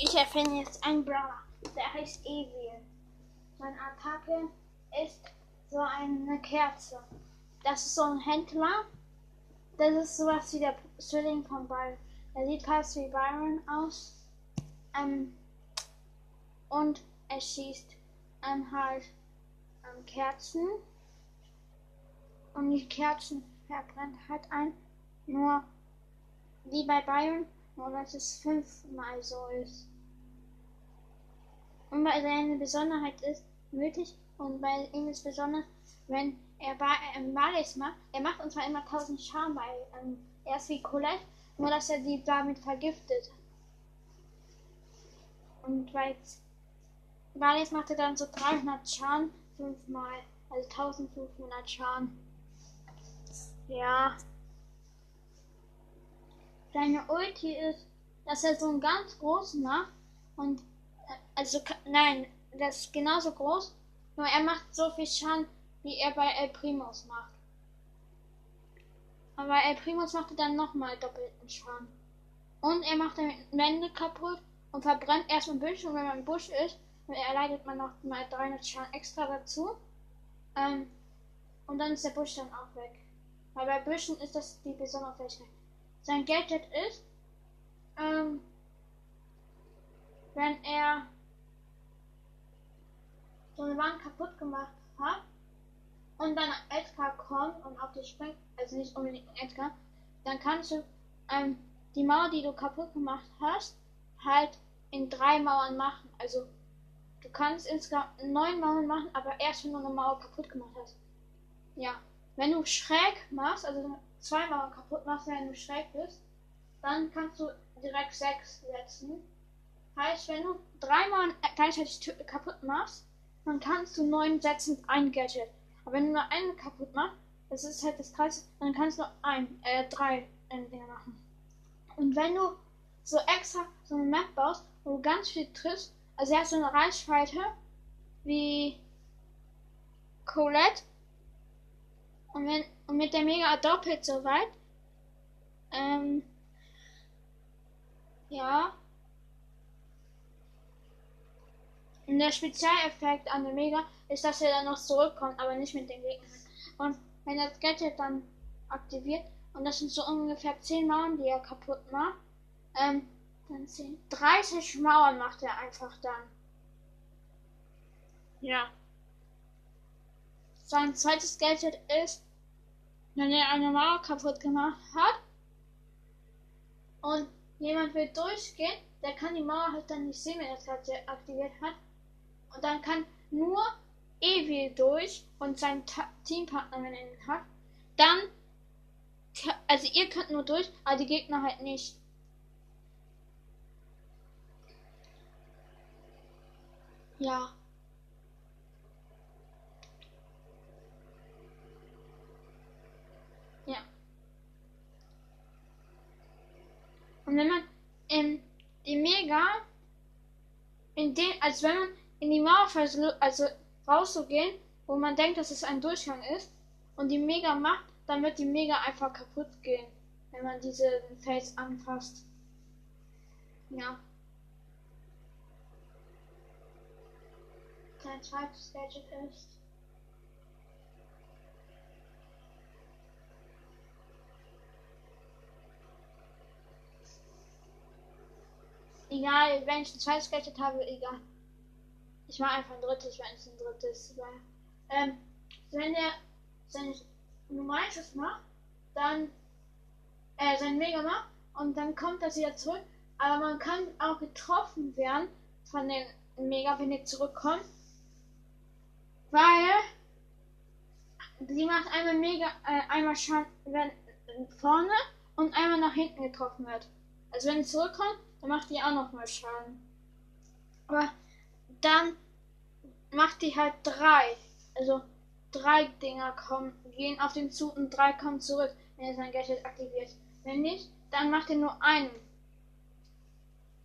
Ich erfinde jetzt einen Brawler. Der heißt Evil. Seine Attacke ist so eine Kerze. Das ist so ein Händler. Das ist sowas wie der Zwilling von Byron. Er sieht fast wie Byron aus. Ähm, und er schießt ähm, halt ähm, Kerzen. Und die Kerzen verbrennt halt ein. Nur wie bei Byron, nur dass es fünfmal so ist. Und bei seiner Besonderheit ist nötig und bei ihm ist besonders, wenn er ähm, Malis macht, er macht uns zwar immer 1000 Schaden bei, ähm, er ist wie Colette, nur dass er sie damit vergiftet. Und bei Malis macht er dann so 300 Schaden fünfmal, also 1500 Schaden. Ja. Seine Ulti ist, dass er so einen ganz großen macht und also nein, das ist genauso groß, nur er macht so viel Schaden, wie er bei El Primus macht. Aber El Primus macht dann nochmal doppelten Schaden. Und er macht dann Wände kaputt und verbrennt erstmal Büsche und wenn man im Busch ist, erleidet man noch mal 300 Schaden extra dazu. Ähm, und dann ist der Busch dann auch weg. Weil bei Büschen ist das die besondere Fähigkeit. Sein Gadget ist, ähm, wenn er so eine Wand kaputt gemacht hat und dann Edgar kommt und auf dich springt, also nicht unbedingt Edgar, dann kannst du ähm, die Mauer, die du kaputt gemacht hast, halt in drei Mauern machen. Also du kannst insgesamt neun Mauern machen, aber erst wenn du eine Mauer kaputt gemacht hast. Ja. Wenn du schräg machst, also zwei Mauern kaputt machst, wenn du schräg bist, dann kannst du direkt sechs setzen. Heißt, wenn du drei Mauern gleichzeitig kaputt machst, dann kannst du neun setzen ein Gadget. Aber wenn du nur einen kaputt machst, das ist halt das Kreis, dann kannst du ein, äh, drei äh, Dinge machen. Und wenn du so extra so eine Map baust, wo du ganz viel triffst, also er hat so eine Reichweite wie Colette und, wenn, und mit der Mega doppelt so weit. Ähm, ja. Und der Spezialeffekt an der Mega ist, dass er dann noch zurückkommt, aber nicht mit den Gegnern. Und wenn das Gadget dann aktiviert, und das sind so ungefähr 10 Mauern, die er kaputt macht, ähm, dann 10, 30 Mauern macht er einfach dann. Ja. Sein zweites Gadget ist, wenn er eine Mauer kaputt gemacht hat und jemand will durchgehen, der kann die Mauer halt dann nicht sehen, wenn er das Gadget aktiviert hat. Und dann kann nur Evil durch und sein Ta Teampartner, wenn er ihn hat. Dann, also ihr könnt nur durch, aber die Gegner halt nicht. Ja. Und wenn man in die Mega, in den, als wenn man in die Mauer versucht, also rauszugehen, wo man denkt, dass es ein Durchgang ist, und die Mega macht, dann wird die Mega einfach kaputt gehen, wenn man diesen Fels anfasst. Ja. Sein zweites Gadget ist. Egal, wenn ich ein zweites Gadget habe, egal. Ich mache einfach ein drittes, wenn es ein drittes war. Ähm, wenn er sein normales macht, dann äh, sein Mega macht und dann kommt das wieder zurück. Aber man kann auch getroffen werden von den Mega, wenn er zurückkommt. Weil sie macht einmal Mega, äh, einmal Schaden, wenn vorne und einmal nach hinten getroffen wird. Also wenn sie zurückkommt, dann macht die auch noch mal Schaden. Aber dann macht die halt drei. Also drei Dinger kommen, gehen auf den Zug und drei kommen zurück, wenn er sein Gadget aktiviert. Wenn nicht, dann macht er nur einen.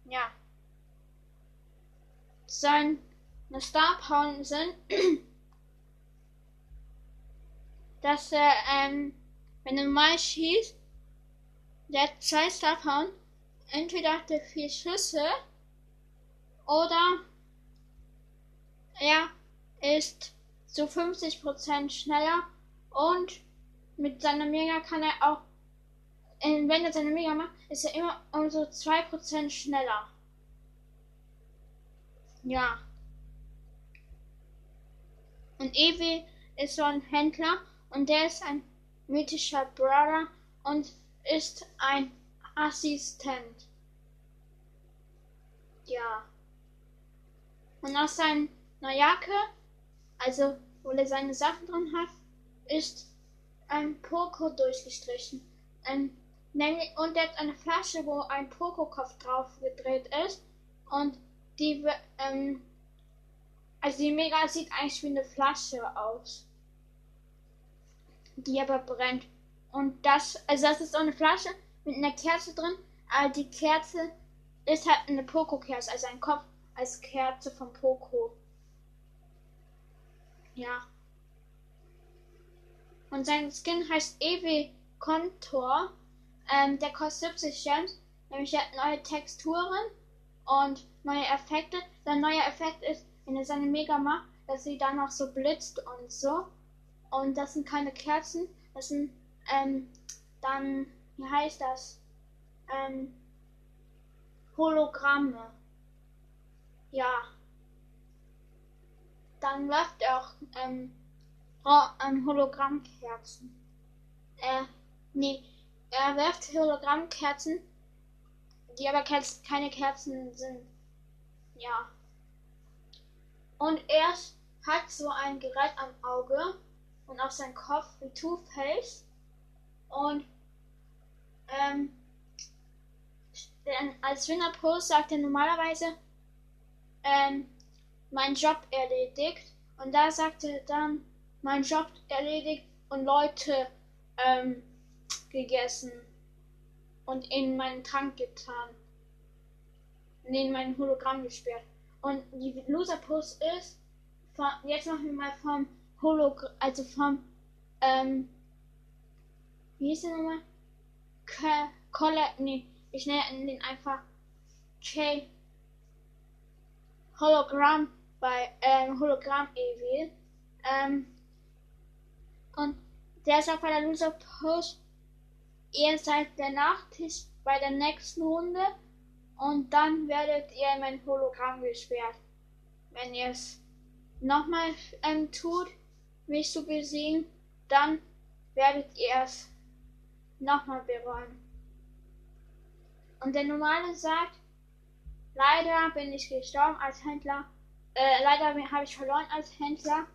Ja. Seine Star Power sind, dass er, ähm, wenn er mal schießt, der hat zwei Star Power, entweder hat er vier Schüsse Oder er ist zu 50% schneller und mit seiner Mega kann er auch, wenn er seine Mega macht, ist er immer um so 2% schneller. Ja. Und Evi ist so ein Händler und der ist ein mythischer Brother und ist ein Assistent. Ja. Und aus seiner Jacke, also wo er seine Sachen drin hat, ist ein Poko durchgestrichen. Ein, und er hat eine Flasche, wo ein Poko-Kopf drauf gedreht ist. Und die, ähm, also die Mega sieht eigentlich wie eine Flasche aus. Die aber brennt. Und das, also das ist so eine Flasche mit einer Kerze drin, aber die Kerze ist halt eine Poco-Kerze, also ein Kopf als Kerze von Poco. Ja. Und sein Skin heißt Ewe Contour. Ähm, der kostet 70 Gems. Nämlich er hat neue Texturen und neue Effekte. Sein neuer Effekt ist, wenn er seine Mega macht, dass sie dann noch so blitzt und so. Und das sind keine Kerzen, das sind ähm, dann, wie heißt das? Ähm, Hologramme. Ja. Dann läuft er auch ähm, ähm, Hologrammkerzen. Äh, nee, er wirft Hologrammkerzen, die aber keine Kerzen sind. Ja. Und er hat so ein Gerät am Auge und auf seinem Kopf wie Two-Face. Und ähm, als Winner-Post sagt er normalerweise ähm, mein Job erledigt. Und da sagt er dann mein Job erledigt und Leute ähm, gegessen und in meinen Trank getan. in meinen Hologramm gesperrt. Und die Loser-Post ist, von, jetzt machen wir mal vom Hologramm, also vom, ähm, wie hieß der nochmal? Colette, nee, ich nenne den einfach K. Hologramm bei, ähm, Hologramm Evil. Ähm, und der ist auch bei der Loser Post. Ihr seid der Nachtisch bei der nächsten Runde und dann werdet ihr in mein Hologramm gesperrt. Wenn ihr es nochmal ähm, tut, mich zu besiegen, dann werdet ihr es nochmal bereuen. Und der Normale sagt, leider bin ich gestorben als Händler, äh, leider habe ich verloren als Händler,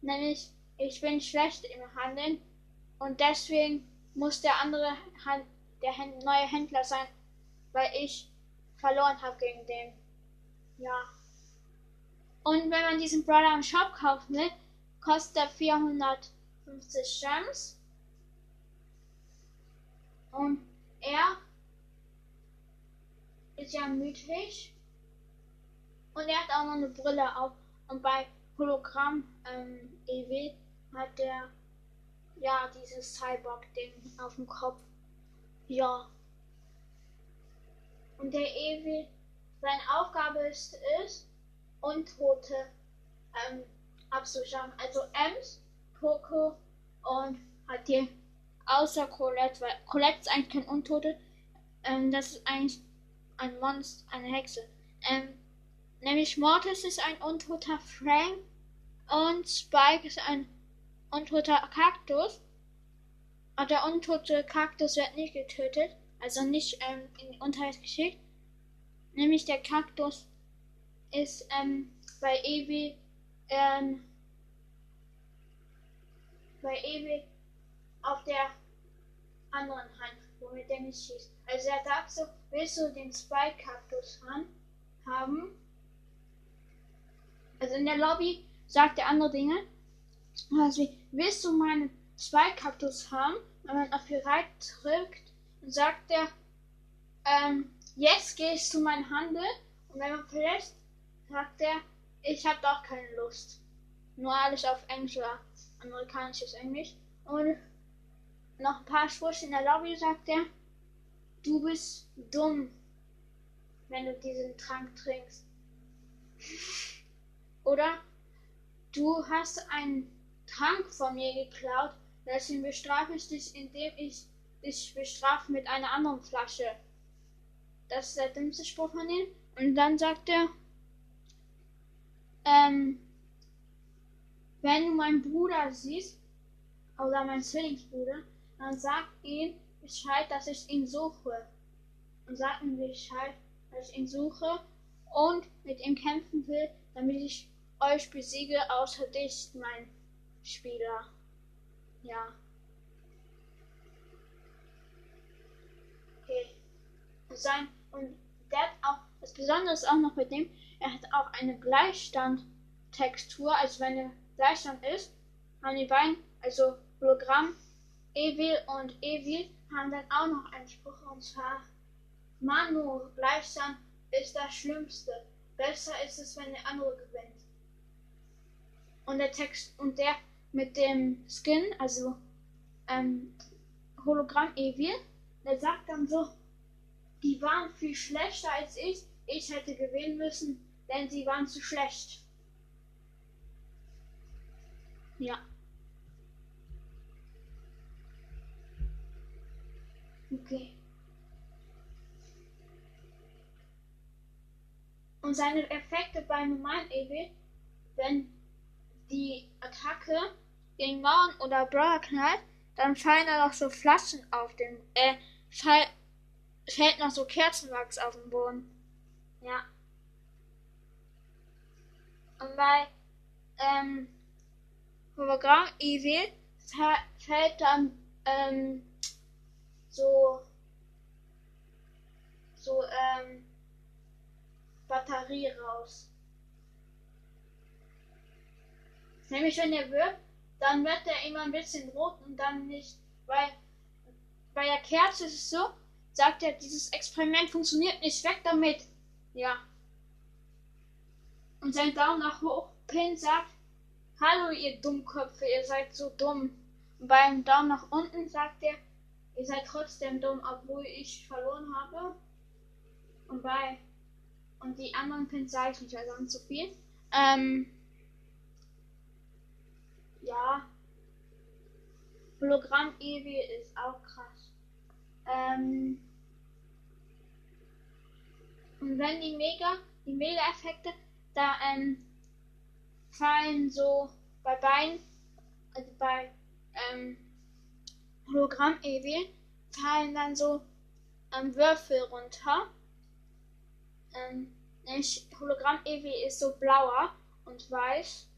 nämlich ich bin schlecht im Handeln und deswegen muss der andere Hand, der neue Händler sein, weil ich verloren habe gegen den. Ja. Und wenn man diesen Brawler im Shop kaufen will, kostet er 450 Gems. Und er ist ja mythisch. Und er hat auch noch eine Brille auf. Und bei Hologramm ähm, EW hat er ja dieses Cyborg-Ding auf dem Kopf. Ja. Und der EW, seine Aufgabe ist es, Untote ähm, abzuschaffen. Also Ems, Poco und hat die außer Colette, weil Colette ist eigentlich kein Untote. Ähm, das ist eigentlich ein Monster, eine Hexe. Ähm, nämlich Mortis ist ein untoter Frank und Spike ist ein untoter Kaktus. Und der untote Kaktus wird nicht getötet, also nicht ähm, in die Unterwelt geschickt. Nämlich der Kaktus ist ähm, bei Ewi ähm, bei Ewi auf der anderen Hand, womit der nicht schießt. Also er sagt so, willst du den Spike-Kaktus haben? Also in der Lobby sagt er andere Dinge. Also, willst du meinen Spike-Kaktus haben? Wenn man auf Bereit drückt, sagt er, ähm, jetzt gehst du meinen Handel. Und wenn man verlässt, sagt er, ich habe doch keine Lust. Nur alles auf Englisch oder amerikanisches Englisch. Und noch ein paar Sprüche in der Lobby sagt er, du bist dumm, wenn du diesen Trank trinkst. Oder du hast einen Trank von mir geklaut, deswegen bestrafe ich dich, indem ich dich bestrafe mit einer anderen Flasche. Das ist der dümmste Spruch von ihm. Und dann sagt er, ähm, wenn du meinen Bruder siehst, oder meinen Zwillingsbruder, dann sag ihm Bescheid, dass ich ihn suche. Und sag ihm Bescheid, dass ich ihn suche und mit ihm kämpfen will, damit ich euch besiege, außer dich, mein Spieler. Ja. Okay. Und sein, und der hat auch, das Besondere ist auch noch mit dem, er hat auch eine Gleichstand-Textur, also wenn er Gleichstand ist, haben die beiden, also Hologramm, Evil und Evil, haben dann auch noch einen Spruch und zwar Manu, Gleichstand ist das Schlimmste. Besser ist es, wenn der andere gewinnt. Und der Text und der mit dem Skin, also ähm, Hologramm Evil, der sagt dann so, die waren viel schlechter als ich. Ich hätte gewinnen müssen, denn sie waren zu schlecht. Ja. Okay. Und seine Effekte bei normalen Evil, wenn die Attacke gegen Mauern oder Brawler knallt, dann fallen da noch so Flaschen auf den, äh, fall, fällt noch so Kerzenwachs auf den Boden. Ja. Und bei, ähm, Hologramm Evil fällt dann, ähm, so, so, ähm, Batterie raus. Nämlich wenn er wirkt, dann wird er immer ein bisschen rot und dann nicht, weil bei der Kerze ist es so, sagt er, dieses Experiment funktioniert nicht, weg damit. Ja. Und sein Daumen nach hoch Pin sagt, hallo ihr Dummköpfe, ihr seid so dumm. Und beim Daumen nach unten sagt er, ihr seid trotzdem dumm, obwohl ich verloren habe. Und bei und die anderen Pins sage ich nicht, weil zu viel. Ähm, ja. Hologramm Ewi ist auch krass. Ähm, und wenn die Mega, die Mega-Effekte, da ähm, fallen so bei beiden, also bei ähm, Hologramm Ewi, fallen dann so ähm, Würfel runter ähm, nämlich Hologramm Evi ist so blauer und weiß.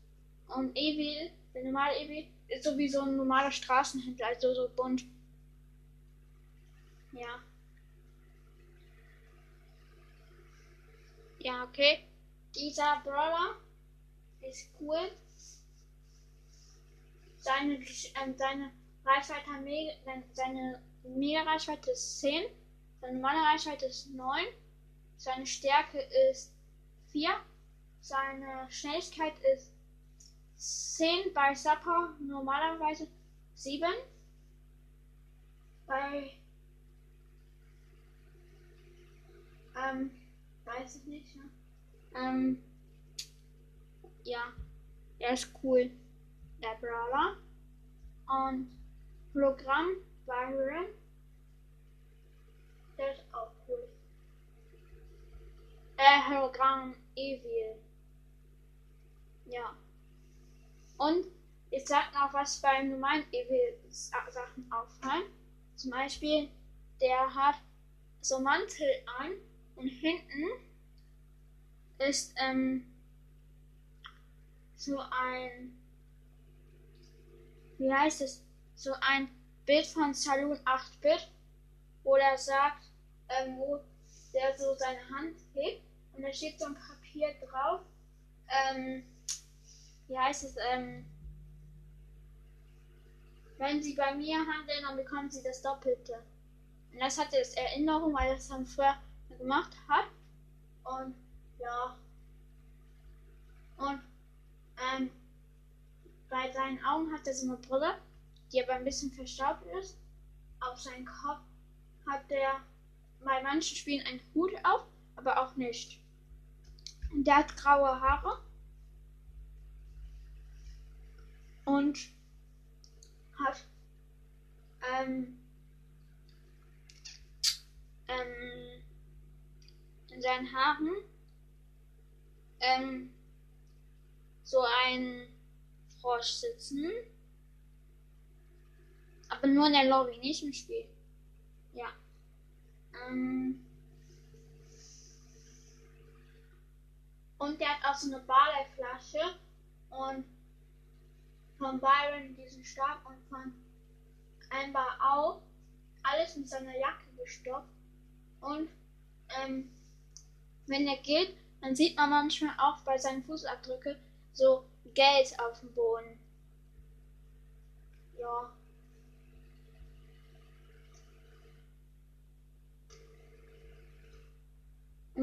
Und Evi, der normale Evi, ist so wie so ein normaler Straßenhändler, also so bunt. Ja. Ja, okay. Dieser Brawler ist cool. Seine, ähm, seine Reichweite, seine Mega-Reichweite ist 10. Seine normale Reichweite ist 9. Seine Stärke ist 4. Seine Schnelligkeit ist 10 bei Sapper normalerweise 7. Bei ähm, weiß ich nicht. Ne? Ähm, ja, er ist cool. Der Brawler. Und Hologramm Byron. Der ist auch cool. Äh, Hologramm Evil. Ja. Und ich sag noch, was beim normalen Evil Sachen auffallen. Zum Beispiel, der hat so Mantel an und hinten ist ähm, so ein, wie heißt es, so ein Bild von Saloon 8-Bit, wo er sagt, ähm, wo der so seine Hand hebt und da steht so ein Papier drauf. Ähm, wie heißt es? Ähm, wenn Sie bei mir handeln, dann bekommen Sie das Doppelte. Und das hatte es Erinnerung, weil er das dann früher gemacht hat. Und ja. Und ähm, bei seinen Augen hat er so eine Brille, die aber ein bisschen verstaubt ist. Auf seinem Kopf hat er bei manchen Spielen einen Hut auf, aber auch nicht. Und der hat graue Haare. Und hat ähm, ähm, in seinen Haaren ähm, so ein Frosch sitzen. Aber nur in der Lobby, nicht im Spiel. Ja. Ähm, und der hat auch so eine Barley-Flasche und von Byron diesen Stab und von Amber auch alles mit seiner Jacke gestopft. Und ähm, wenn er geht, dann sieht man manchmal auch bei seinen Fußabdrücken so Geld auf dem Boden. Ja.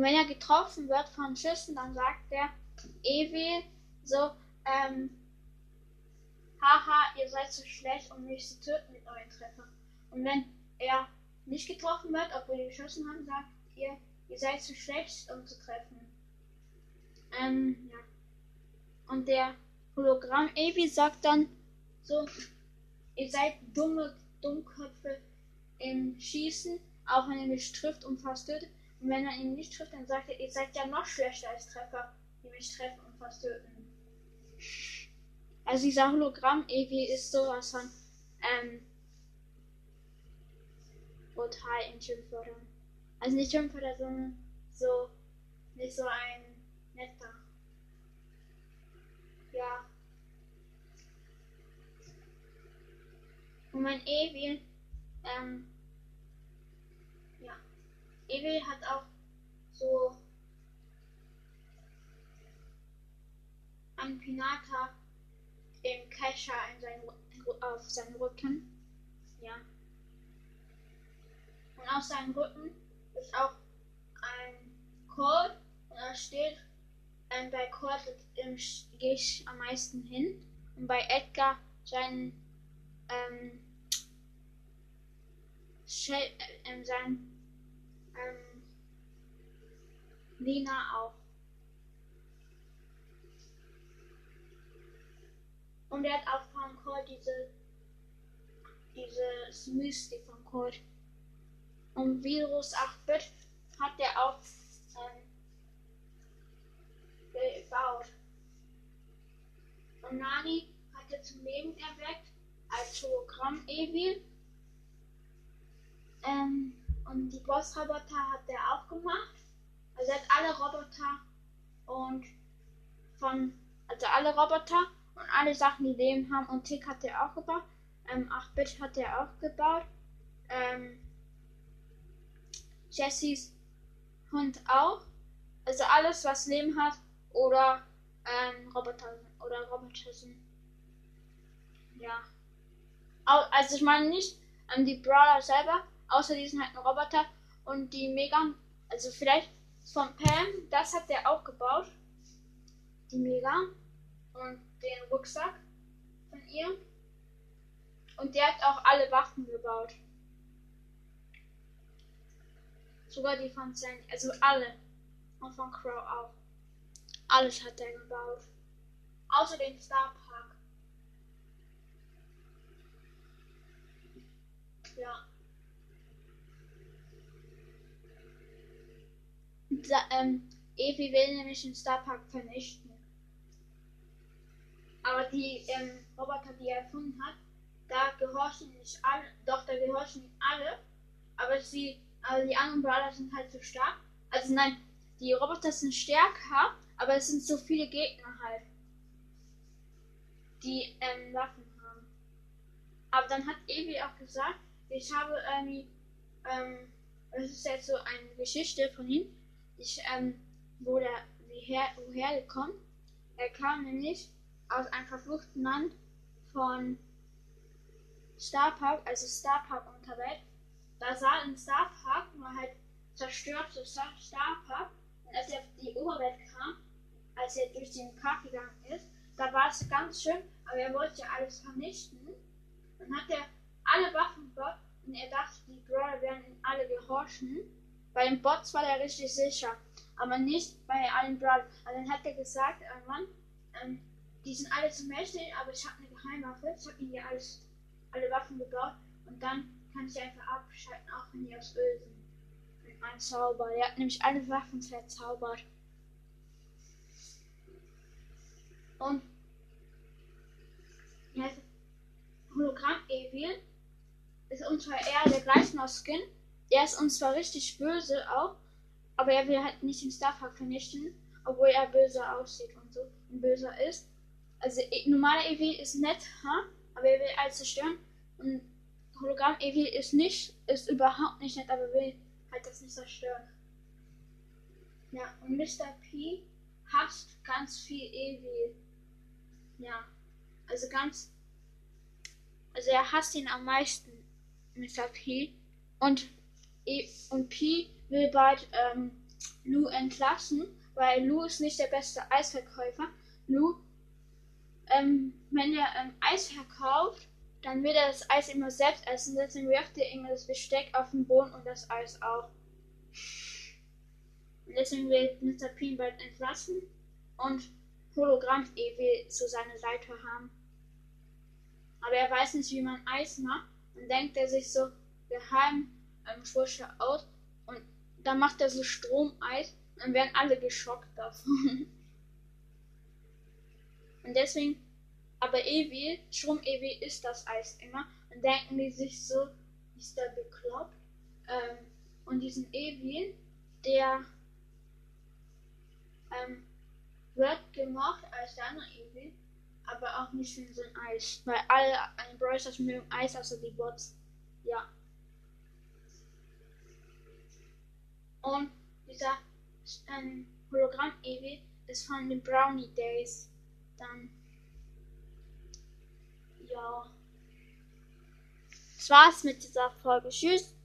Und wenn er getroffen wird von Schüssen, dann sagt er Ewi so, ähm, haha, ihr seid so schlecht, um mich zu töten mit euren Treffern. Und wenn er nicht getroffen wird, obwohl die geschossen haben, sagt ihr, ihr seid zu schlecht, um zu treffen. Ähm, ja. Und der Hologramm Evi sagt dann so, ihr seid dumme Dummköpfe im Schießen, auch wenn ihr mich trifft und fast tötet. Und wenn er ihn nicht trifft, dann sagt er, ihr seid ja noch schlechter als Treffer, die mich treffen und fast töten. Also dieser Hologramm Evi ist sowas von ähm, brutal in Schimpfwörtern. Also nicht Schimpfwörter, sondern so nicht so ein netter. Ja. Und mein Evi, ähm. Evi hat auch so ein Pinata im Kescher in seinen, auf seinem Rücken. Ja. Und auf seinem Rücken ist auch ein Code und da steht, ähm, bei ähm, gehe ich am meisten hin und bei Edgar sein ähm, äh, sein ähm, Lina auch. Und er hat auch von Cole diese diese Smoothie von Cole. Und Virus 8-Bit hat er auch ähm, gebaut. Und Nani hat er zum Leben erweckt als Hologramm Evil. Ähm, und die Bossroboter hat er auch gemacht. Also er hat alle Roboter und von also alle Roboter und alle Sachen, die Leben haben. Und Tick hat er auch gebaut. Ähm, 8-Bit hat er auch gebaut. Ähm, Jessys Hund auch. Also alles, was Leben hat oder ähm, Roboter oder Roboter sind. Ja. Also ich meine nicht ähm, die Brawler selber, außer die sind halt ein Roboter und die Megan, also vielleicht von Pam, das hat der auch gebaut. Die Megan und den Rucksack von ihr. Und der hat auch alle Waffen gebaut. Sogar die von Sandy, also alle. Und von Crow auch. Alles hat er gebaut. Außer den Star Park. Ja. Ähm, Evi will nämlich den Star Park vernichten. Aber die ähm, Roboter, die er erfunden hat, da gehorchen nicht alle, doch da gehorchen alle, aber sie, aber die anderen Brawler sind halt so stark. Also nein, die Roboter sind stärker, aber es sind so viele Gegner halt, die ähm, Waffen haben. Aber dann hat Evi auch gesagt, ich habe irgendwie, ähm, das ist jetzt so eine Geschichte von ihm, ich, ähm, wo der, woher, woher er kommt. Er kam nämlich aus einem verfluchten Land von Star Park, also Star Park Unterwelt. Da sah ein Star Park nur halt zerstörte Star Park. Und als er auf die Oberwelt kam, als er durch den Park gegangen ist, da war es ganz schön, aber er wollte ja alles vernichten. Dann hat er alle Waffen gebaut und er dachte, die Brawler werden ihm alle gehorchen. Bei den Bots war er richtig sicher. aber nicht bei allen Brawlern. Also dann hat er gesagt, äh, Mann, ähm, die sind alle zum mächtig, aber ich habe eine Geheimwaffe. Ich habe ihnen ja alles, alle Waffen gebaut und dann kann ich einfach abschalten, auch wenn die aus Öl sind. Mit meinem Zauber. Der hat nämlich alle Waffen verzaubert. Und Hologramm Evil ist uns zwar eher der gleiche Skin. Der ist uns zwar richtig böse auch, aber er will halt nicht den Starpark vernichten, obwohl er böse aussieht und so und böser ist. Also normaler Evil ist nett, ha? aber er will alles zerstören. Und Hologramm Evil ist nicht, ist überhaupt nicht nett, aber will halt das nicht zerstören. Ja, und Mr. P hasst ganz viel Evil. Ja, also ganz, also er hasst ihn am meisten, Mr. P. Und, e und P will bald ähm, Lou entlassen, weil Lou ist nicht der beste Eisverkäufer. Lou, ähm, wenn er ähm, Eis verkauft, dann wird er das Eis immer selbst essen, deswegen wirft er immer das Besteck auf den Boden und das Eis auch. Deswegen will Mr. P bald entlassen und Hologramm Evil zu seiner Seite haben. Aber er weiß nicht, wie man Eis macht und denkt er sich so geheim ähm, Früchte aus und dann macht er so Stromeis und dann werden alle geschockt davon. und deswegen, aber Evi, Strom Evi ist das Eis immer und denken die sich so, ist der bekloppt? Ähm, und diesen Evi, der ähm, wird gemacht als der andere Evi, aber auch nicht für so ein Eis, weil alle an Brawlers mögen Eis, außer die Bots. Ja. Und dieser ähm, Hologramm Evi ist von den Brownie Days. Dann. Ja. Das war's mit dieser Folge. Tschüss.